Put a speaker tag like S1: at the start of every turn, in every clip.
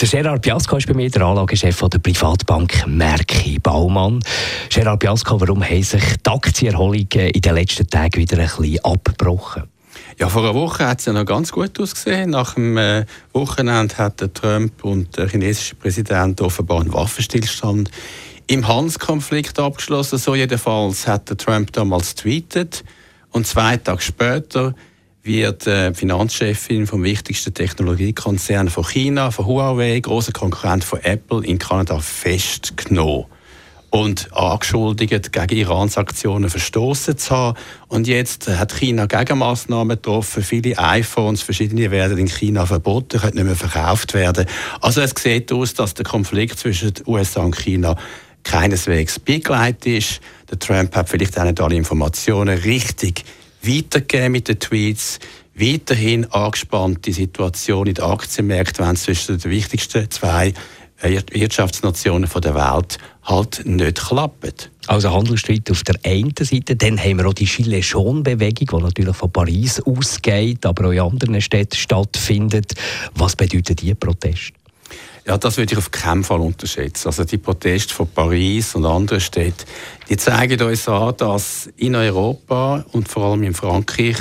S1: der Gerard Piasco ist bei mir, der Anlagechef der Privatbank Merki Baumann. Gerard Piasco, warum haben sich die Aktienerholungen in den letzten Tagen wieder ein bisschen abgebrochen?
S2: Ja, vor einer Woche hat es ja noch ganz gut ausgesehen. Nach dem äh, Wochenende hat der Trump und der chinesische Präsident offenbar einen Waffenstillstand im Handelskonflikt abgeschlossen. So jedenfalls hat der Trump damals tweetet. Und zwei Tage später wird äh, Finanzchefin vom wichtigsten Technologiekonzern von China, von Huawei, großer Konkurrent von Apple in Kanada, festgenommen und angeschuldigt, gegen Iran-Sanktionen verstoßen zu haben. Und jetzt hat China Gegenmaßnahmen getroffen. Viele iPhones, verschiedene werden in China verboten, können nicht mehr verkauft werden. Also es sieht aus, dass der Konflikt zwischen den USA und China keineswegs begleitet ist. Der Trump hat vielleicht auch nicht alle Informationen richtig weitergeben mit den Tweets. Weiterhin angespannte Situation in den Aktienmärkten, wenn zwischen den wichtigsten zwei Wirtschaftsnationen der Welt halt nicht klappt.
S1: Also Handelsstreit auf der einen Seite, dann haben wir auch die Gilets Jaunes-Bewegung, die natürlich von Paris ausgeht, aber auch in anderen Städten stattfindet. Was bedeutet diese Protest?
S2: Ja, das würde ich auf keinen Fall unterschätzen. Also die Proteste von Paris und anderen Städten, die zeigen uns an, dass in Europa und vor allem in Frankreich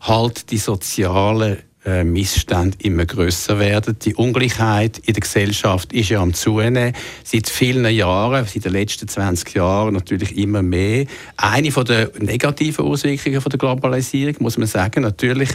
S2: halt die sozialen äh, Missstände immer größer werden. Die Ungleichheit in der Gesellschaft ist ja am zunehmen. Seit vielen Jahren, seit den letzten 20 Jahren natürlich immer mehr. Eine von der negativen Auswirkungen von der Globalisierung muss man sagen, natürlich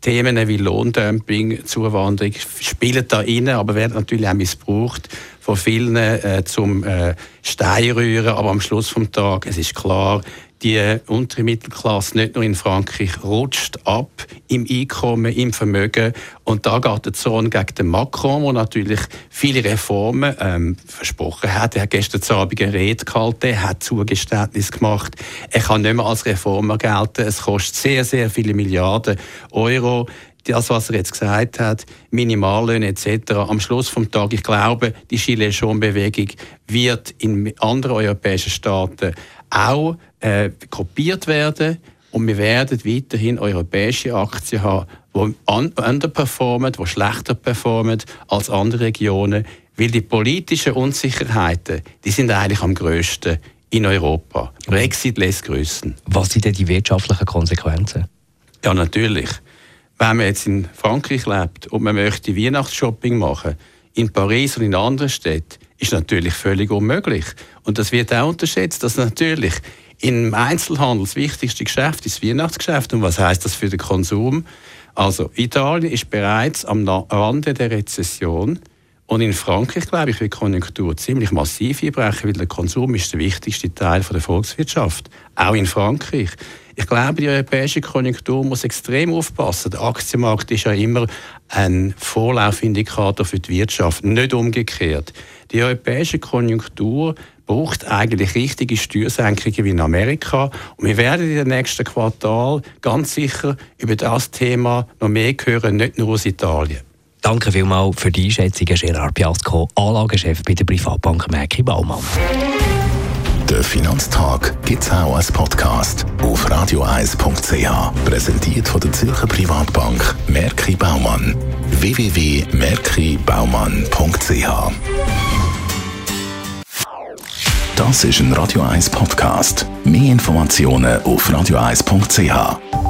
S2: Themen wie Lohndumping, Zuwanderung spielen da rein, aber werden natürlich auch missbraucht von vielen äh, zum äh, Steinrühren. Aber am Schluss des Tages, es ist klar, die untere Mittelklasse, nicht nur in Frankreich, rutscht ab im Einkommen, im Vermögen. Und da geht der Zorn gegen den Macron, der natürlich viele Reformen ähm, versprochen hat. Er hat gestern Abend eine Rede gehalten, er hat Zugeständnis gemacht. Er kann nicht mehr als Reformer gelten. Es kostet sehr, sehr viele Milliarden Euro das, was er jetzt gesagt hat, Minimallöhne etc. Am Schluss vom Tag, ich glaube, die Gilets Jaunes-Bewegung wird in anderen europäischen Staaten auch äh, kopiert werden und wir werden weiterhin europäische Aktien haben, die underperformen, die schlechter performen als andere Regionen, weil die politischen Unsicherheiten, die sind eigentlich am grössten in Europa. Brexit lässt grüßen.
S1: Was sind denn die wirtschaftlichen Konsequenzen?
S2: Ja, natürlich. Wenn man jetzt in Frankreich lebt und man möchte Weihnachtsshopping machen, in Paris und in anderen Städten, ist natürlich völlig unmöglich. Und das wird auch unterschätzt, dass natürlich im Einzelhandel das wichtigste Geschäft ist das Weihnachtsgeschäft. Und was heißt das für den Konsum? Also Italien ist bereits am Rande der Rezession. Und in Frankreich, glaube ich, wird die Konjunktur ziemlich massiv einbrechen, weil der Konsum ist der wichtigste Teil der Volkswirtschaft. Auch in Frankreich. Ich glaube, die europäische Konjunktur muss extrem aufpassen. Der Aktienmarkt ist ja immer ein Vorlaufindikator für die Wirtschaft, nicht umgekehrt. Die europäische Konjunktur braucht eigentlich richtige Steuersenkungen wie in Amerika. Und wir werden in den nächsten Quartal ganz sicher über das Thema noch mehr hören, nicht nur aus Italien.
S1: Danke vielmals für die Einschätzung, Gerard Piasco, Anlagechef bei der Privatbank Merki Baumann.
S3: Der Finanztag gibt es auch als Podcast auf radioeis.ch. Präsentiert von der Zürcher Privatbank Merki Baumann. www.merkibaumann.ch Das ist ein Radio 1 Podcast. Mehr Informationen auf radioeis.ch.